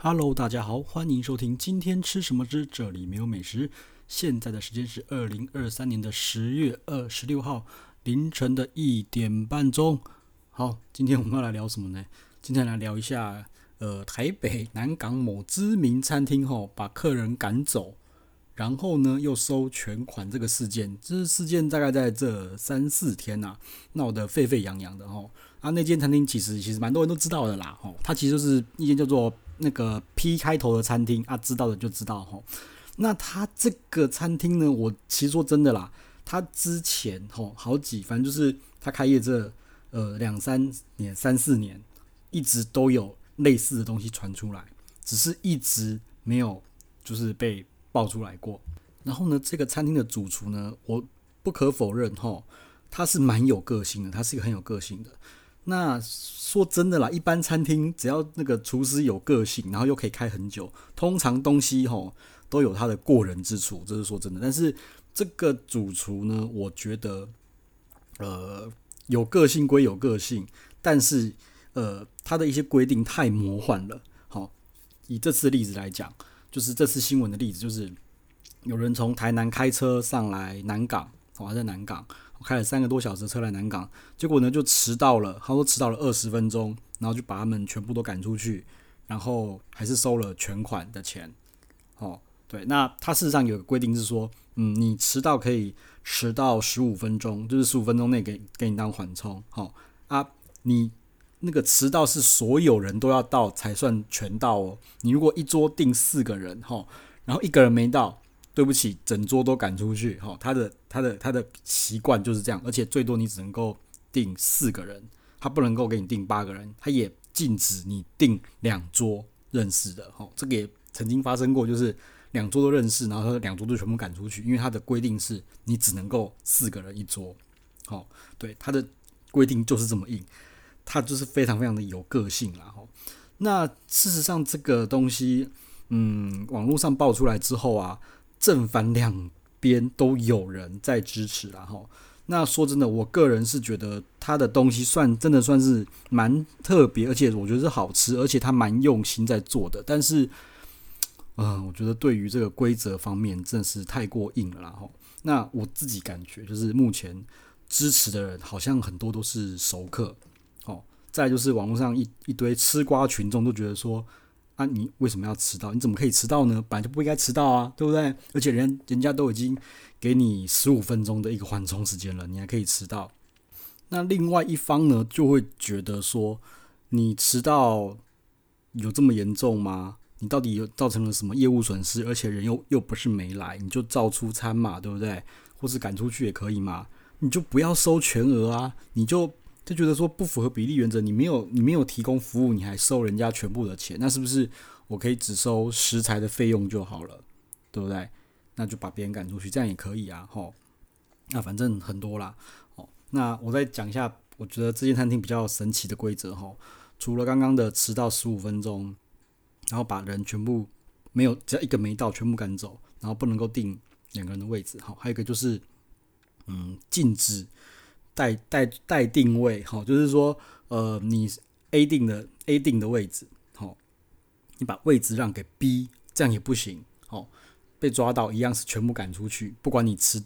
Hello，大家好，欢迎收听今天吃什么之这里没有美食。现在的时间是二零二三年的十月二十六号凌晨的一点半钟。好，今天我们要来聊什么呢？今天来聊一下，呃，台北南港某知名餐厅吼，把客人赶走，然后呢又收全款这个事件。这事件大概在这三四天呐、啊，闹得沸沸扬扬的吼。啊，那间餐厅其实其实蛮多人都知道的啦吼，它其实就是一间叫做。那个 P 开头的餐厅啊，知道的就知道吼。那他这个餐厅呢，我其实说真的啦，他之前吼好几，反正就是他开业这呃两三年、三四年，一直都有类似的东西传出来，只是一直没有就是被爆出来过。然后呢，这个餐厅的主厨呢，我不可否认吼，他是蛮有个性的，他是一个很有个性的。那说真的啦，一般餐厅只要那个厨师有个性，然后又可以开很久，通常东西吼都有他的过人之处，这是说真的。但是这个主厨呢，我觉得呃有个性归有个性，但是呃他的一些规定太魔幻了。好，以这次例子来讲，就是这次新闻的例子，就是有人从台南开车上来南港，哦，还在南港。我开了三个多小时车来南港，结果呢就迟到了。他说迟到了二十分钟，然后就把他们全部都赶出去，然后还是收了全款的钱。哦，对，那他事实上有个规定是说，嗯，你迟到可以迟到十五分钟，就是十五分钟内给给你当缓冲。好、哦、啊，你那个迟到是所有人都要到才算全到哦。你如果一桌订四个人，哈、然后一个人没到。对不起，整桌都赶出去。哈，他的他的他的习惯就是这样，而且最多你只能够订四个人，他不能够给你订八个人，他也禁止你订两桌认识的。哈，这个也曾经发生过，就是两桌都认识，然后他两桌都全部赶出去，因为他的规定是你只能够四个人一桌。好，对，他的规定就是这么硬，他就是非常非常的有个性啦。哈，那事实上这个东西，嗯，网络上爆出来之后啊。正反两边都有人在支持啦，哈。那说真的，我个人是觉得他的东西算真的算是蛮特别，而且我觉得是好吃，而且他蛮用心在做的。但是，嗯、我觉得对于这个规则方面，真的是太过硬了啦，哈。那我自己感觉就是目前支持的人好像很多都是熟客，哦。再就是网络上一一堆吃瓜群众都觉得说。啊，你为什么要迟到？你怎么可以迟到呢？本来就不应该迟到啊，对不对？而且人人家都已经给你十五分钟的一个缓冲时间了，你还可以迟到。那另外一方呢，就会觉得说，你迟到有这么严重吗？你到底有造成了什么业务损失？而且人又又不是没来，你就照出餐嘛，对不对？或是赶出去也可以嘛，你就不要收全额啊，你就。就觉得说不符合比例原则，你没有你没有提供服务，你还收人家全部的钱，那是不是我可以只收食材的费用就好了，对不对？那就把别人赶出去，这样也可以啊，吼。那反正很多啦，哦。那我再讲一下，我觉得这间餐厅比较神奇的规则，吼。除了刚刚的迟到十五分钟，然后把人全部没有，只要一个没到，全部赶走，然后不能够订两个人的位置，好，还有一个就是，嗯，禁止。带带带定位，好，就是说，呃，你 A 定的 A 定的位置，好，你把位置让给 B，这样也不行，好，被抓到一样是全部赶出去，不管你吃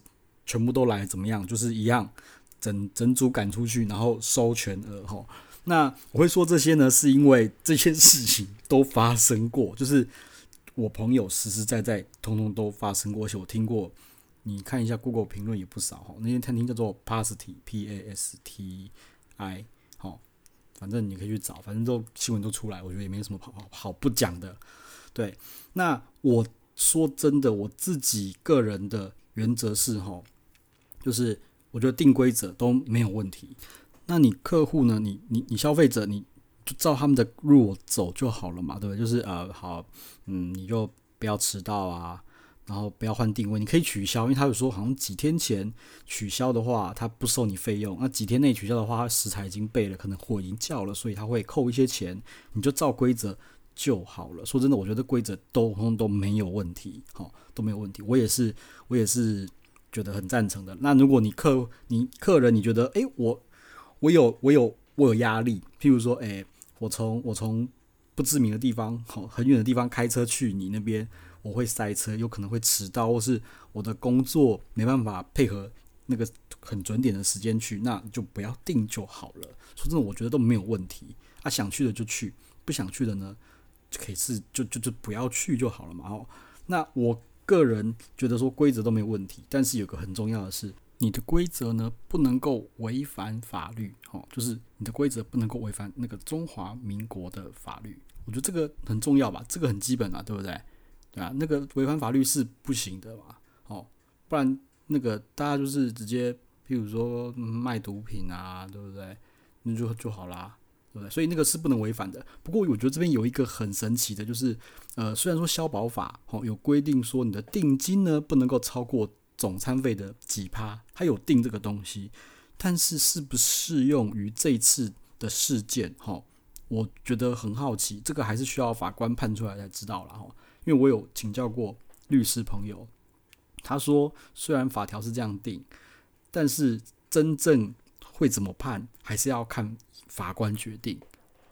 全部都来怎么样，就是一样，整整组赶出去，然后收全额，哈。那我会说这些呢，是因为这些事情都发生过，就是我朋友实实在在通通都发生过，而且我听过。你看一下 Google 评论也不少哈，那间餐厅叫做 Pasti P A S T I，好，反正你可以去找，反正都新闻都出来，我觉得也没什么好好好不讲的。对，那我说真的，我自己个人的原则是哈，就是我觉得定规则都没有问题。那你客户呢？你你你消费者，你就照他们的路走就好了嘛，对不对？就是呃，好，嗯，你就不要迟到啊。然后不要换定位，你可以取消，因为他有说好像几天前取消的话，他不收你费用。那几天内取消的话，他食材已经备了，可能货已经叫了，所以他会扣一些钱。你就照规则就好了。说真的，我觉得规则都都没有问题，好，都没有问题。我也是，我也是觉得很赞成的。那如果你客你客人你觉得，诶，我我有我有我有压力，譬如说，诶，我从我从不知名的地方，好，很远的地方开车去你那边，我会塞车，有可能会迟到，或是我的工作没办法配合那个很准点的时间去，那就不要定就好了。说真的，我觉得都没有问题啊，想去的就去，不想去的呢，就可以是就就就不要去就好了嘛。哦，那我个人觉得说规则都没有问题，但是有个很重要的是。你的规则呢，不能够违反法律，哦，就是你的规则不能够违反那个中华民国的法律。我觉得这个很重要吧，这个很基本啊，对不对？对啊，那个违反法律是不行的嘛，哦，不然那个大家就是直接，譬如说卖毒品啊，对不对？那就就好啦，对不对？所以那个是不能违反的。不过我觉得这边有一个很神奇的，就是呃，虽然说消保法哦有规定说你的定金呢不能够超过。总餐费的几趴，他有定这个东西，但是适不适用于这次的事件？哈，我觉得很好奇，这个还是需要法官判出来才知道了哈。因为我有请教过律师朋友，他说虽然法条是这样定，但是真正会怎么判，还是要看法官决定。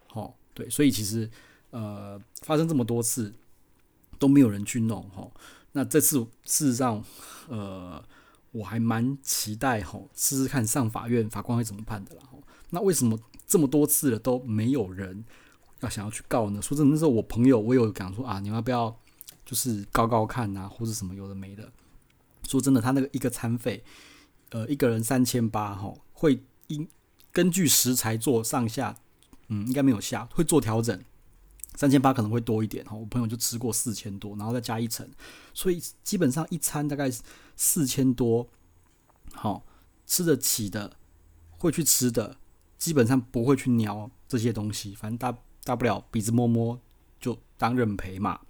哈，对，所以其实呃，发生这么多次都没有人去弄哈。那这次事实上，呃，我还蛮期待吼，试试看上法院法官会怎么判的啦。那为什么这么多次了都没有人要想要去告呢？说真的，那时候我朋友我有讲说啊，你们要不要就是告告看啊，或者什么有的没的。说真的，他那个一个餐费，呃，一个人三千八吼，会因根据食材做上下，嗯，应该没有下，会做调整。三千八可能会多一点哈，我朋友就吃过四千多，然后再加一层，所以基本上一餐大概四千多，好吃得起的会去吃的，基本上不会去鸟这些东西，反正大大不了鼻子摸摸就当认赔嘛，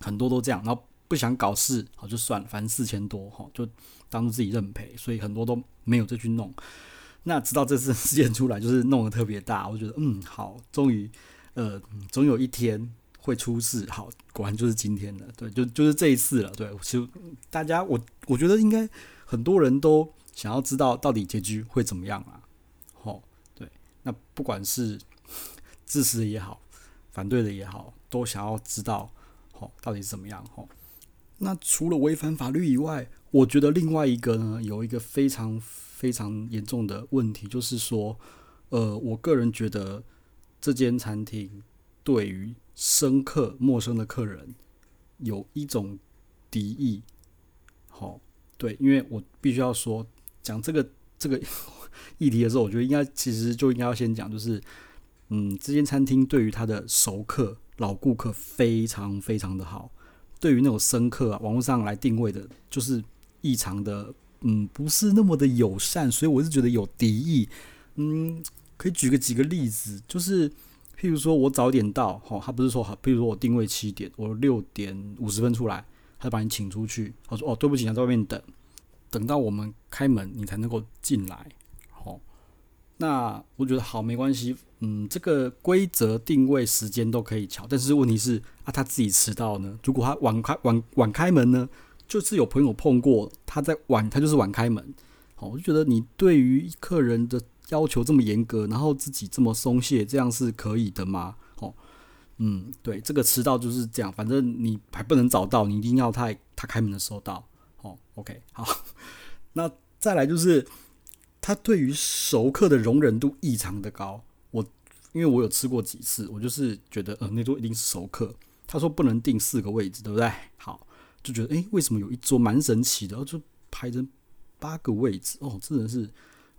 很多都这样，然后不想搞事好就算了，反正四千多哈就当做自己认赔，所以很多都没有再去弄。那直到这次事件出来，就是弄得特别大，我觉得嗯好，终于。呃，总有一天会出事。好，果然就是今天了。对，就就是这一次了。对，其实大家，我我觉得应该很多人都想要知道到底结局会怎么样啊。好，对，那不管是支持的也好，反对的也好，都想要知道，好，到底是怎么样。好，那除了违反法律以外，我觉得另外一个呢，有一个非常非常严重的问题，就是说，呃，我个人觉得。这间餐厅对于生客、陌生的客人有一种敌意，好，对，因为我必须要说，讲这个这个议题的时候，我觉得应该其实就应该要先讲，就是，嗯，这间餐厅对于他的熟客、老顾客非常非常的好，对于那种生客啊，网络上来定位的，就是异常的，嗯，不是那么的友善，所以我是觉得有敌意，嗯。可以举个几个例子，就是譬如说我早点到，哈，他不是说好，譬如说我定位七点，我六点五十分出来，他就把你请出去，他说哦，对不起，你在外面等，等到我们开门你才能够进来，那我觉得好没关系，嗯，这个规则定位时间都可以调，但是问题是啊，他自己迟到呢，如果他晚开晚晚开门呢，就是有朋友碰过，他在晚，他就是晚开门，好，我就觉得你对于客人的。要求这么严格，然后自己这么松懈，这样是可以的吗？哦，嗯，对，这个迟到就是这样，反正你还不能早到，你一定要他他开门的时候到。哦，OK，好，那再来就是他对于熟客的容忍度异常的高。我因为我有吃过几次，我就是觉得呃那桌一定是熟客。他说不能订四个位置，对不对？好，就觉得诶，为什么有一桌蛮神奇的，就排成八个位置哦，真的是。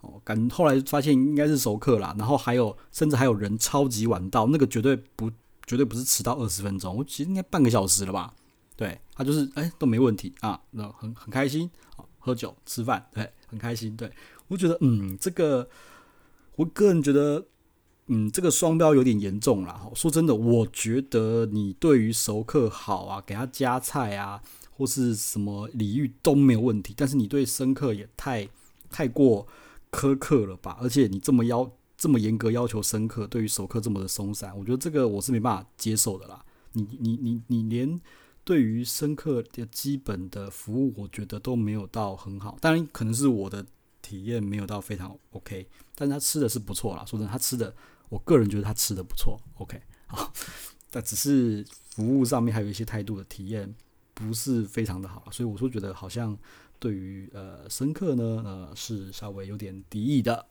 哦，感后来发现应该是熟客啦，然后还有甚至还有人超级晚到，那个绝对不绝对不是迟到二十分钟，我其实应该半个小时了吧？对，他就是哎、都没问题啊，那很很开心，喝酒吃饭，对，很开心，对，我觉得嗯这个我个人觉得嗯这个双标有点严重啦。说真的，我觉得你对于熟客好啊，给他加菜啊或是什么礼遇都没有问题，但是你对生客也太太过。苛刻了吧？而且你这么要这么严格要求生客，对于熟客这么的松散，我觉得这个我是没办法接受的啦。你你你你连对于生客的基本的服务，我觉得都没有到很好。当然可能是我的体验没有到非常 OK，但是他吃的是不错啦。说真的，他吃的，我个人觉得他吃的不错。OK，好，但只是服务上面还有一些态度的体验不是非常的好，所以我说觉得好像对于呃深刻呢，呃是稍微有点敌意的。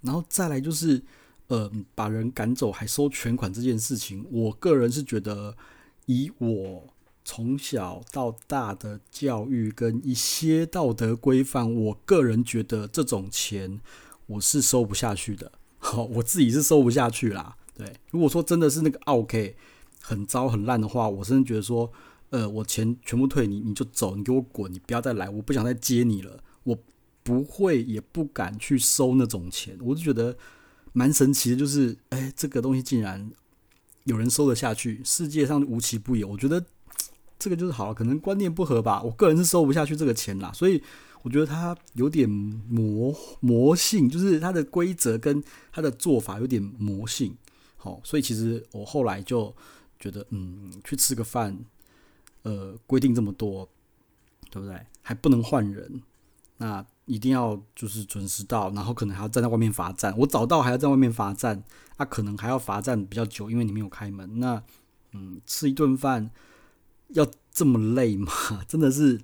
然后再来就是呃把人赶走还收全款这件事情，我个人是觉得以我从小到大的教育跟一些道德规范，我个人觉得这种钱我是收不下去的。好，我自己是收不下去啦。对，如果说真的是那个 OK 很糟很烂的话，我真的觉得说，呃，我钱全部退你，你就走，你给我滚，你不要再来，我不想再接你了。我不会也不敢去收那种钱，我就觉得蛮神奇的，就是哎，这个东西竟然有人收得下去，世界上无奇不有。我觉得这个就是好了，可能观念不合吧。我个人是收不下去这个钱啦，所以。我觉得它有点魔魔性，就是它的规则跟它的做法有点魔性，好，所以其实我后来就觉得，嗯，去吃个饭，呃，规定这么多，对不对？还不能换人，那一定要就是准时到，然后可能还要站在外面罚站。我早到还要在外面罚站，啊，可能还要罚站比较久，因为你没有开门。那，嗯，吃一顿饭要这么累吗？真的是。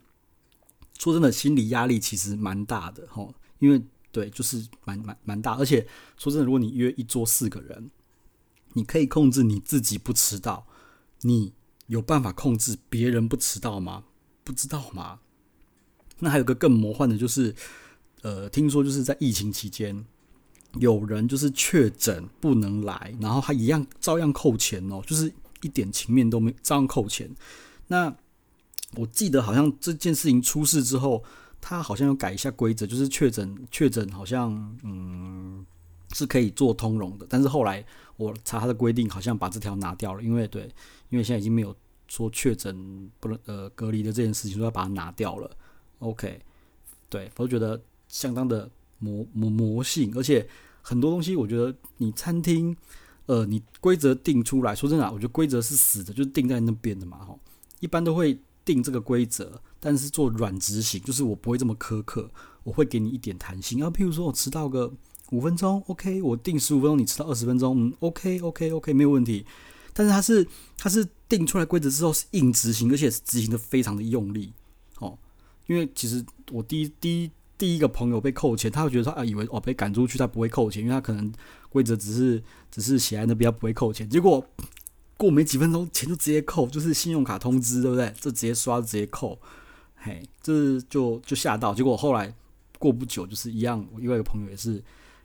说真的，心理压力其实蛮大的齁，因为对，就是蛮蛮蛮大。而且说真的，如果你约一桌四个人，你可以控制你自己不迟到，你有办法控制别人不迟到吗？不知道吗？那还有个更魔幻的，就是呃，听说就是在疫情期间，有人就是确诊不能来，然后他一样照样扣钱哦，就是一点情面都没，照样扣钱。那我记得好像这件事情出事之后，他好像要改一下规则，就是确诊确诊好像嗯是可以做通融的，但是后来我查他的规定，好像把这条拿掉了，因为对，因为现在已经没有说确诊不能呃隔离的这件事情，说要把它拿掉了。OK，对，我觉得相当的魔魔魔性，而且很多东西，我觉得你餐厅呃你规则定出来说真的，我觉得规则是死的，就是定在那边的嘛，哈，一般都会。定这个规则，但是做软执行，就是我不会这么苛刻，我会给你一点弹性。然后，譬如说我迟到个五分钟，OK，我定十五分钟，你迟到二十分钟，嗯，OK，OK，OK，没有问题。但是它是它是定出来规则之后是硬执行，而且执行的非常的用力，哦，因为其实我第一第一第一个朋友被扣钱，他会觉得他啊以为哦被赶出去他不会扣钱，因为他可能规则只是只是写在那边，他不会扣钱，结果。过没几分钟，钱就直接扣，就是信用卡通知，对不对？就直接刷，直接扣，嘿，这就就吓到。结果后来过不久，就是一样，我另外一个朋友也是，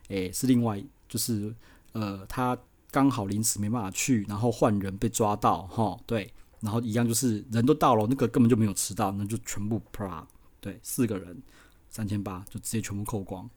诶、是另外就是呃，他刚好临时没办法去，然后换人被抓到，哈，对，然后一样就是人都到了，那个根本就没有迟到，那就全部啪，对，四个人三千八就直接全部扣光，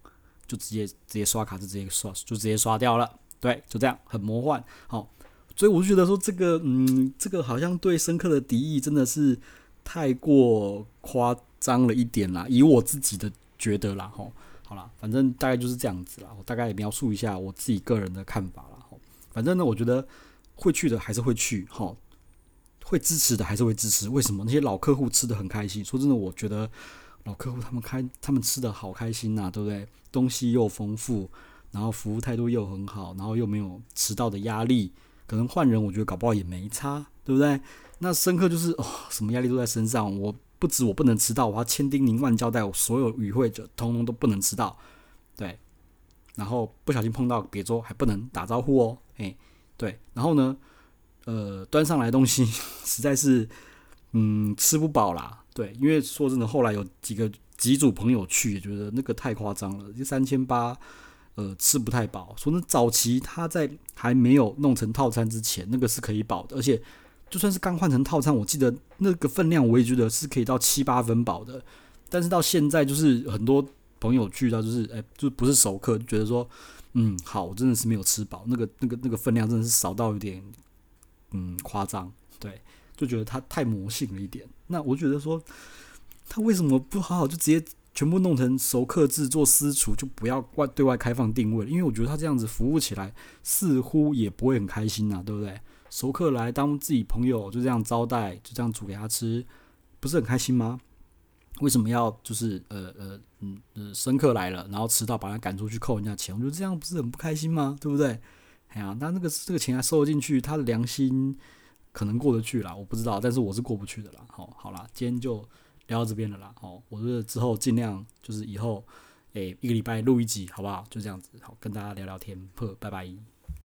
就直接直接刷卡就直接刷就直接刷掉了，对，就这样很魔幻，好。所以我就觉得说，这个嗯，这个好像对深刻的敌意真的是太过夸张了一点啦。以我自己的觉得啦，吼，好啦，反正大概就是这样子啦。我大概描述一下我自己个人的看法啦。吼，反正呢，我觉得会去的还是会去，吼，会支持的还是会支持。为什么？那些老客户吃得很开心。说真的，我觉得老客户他们开，他们吃得好开心呐，对不对？东西又丰富，然后服务态度又很好，然后又没有迟到的压力。可能换人，我觉得搞不好也没差，对不对？那深刻就是哦，什么压力都在身上。我不止我不能迟到，我要千叮咛万交代，我所有与会者通通都不能迟到，对。然后不小心碰到别桌还不能打招呼哦，哎，对。然后呢，呃，端上来东西实在是，嗯，吃不饱啦，对。因为说真的，后来有几个几组朋友去，也觉得那个太夸张了，就三千八。呃，吃不太饱。说那早期他在还没有弄成套餐之前，那个是可以饱的，而且就算是刚换成套餐，我记得那个分量我也觉得是可以到七八分饱的。但是到现在，就是很多朋友去到，就是哎，就不是熟客，就觉得说，嗯，好，我真的是没有吃饱，那个那个那个分量真的是少到有点，嗯，夸张，对，就觉得他太魔性了一点。那我觉得说，他为什么不好好就直接？全部弄成熟客制做私厨，就不要外对外开放定位，因为我觉得他这样子服务起来似乎也不会很开心呐，对不对？熟客来当自己朋友，就这样招待，就这样煮给他吃，不是很开心吗？为什么要就是呃呃嗯呃，生客来了，然后迟到把他赶出去扣人家钱？我觉得这样不是很不开心吗？对不对？哎呀，那那个这个钱还收进去，他的良心可能过得去啦，我不知道，但是我是过不去的啦。好，好啦，今天就聊到这边了啦。哦，我是之后尽量就是以后，诶，一个礼拜录一集，好不好？就这样子，好，跟大家聊聊天，呵，拜拜。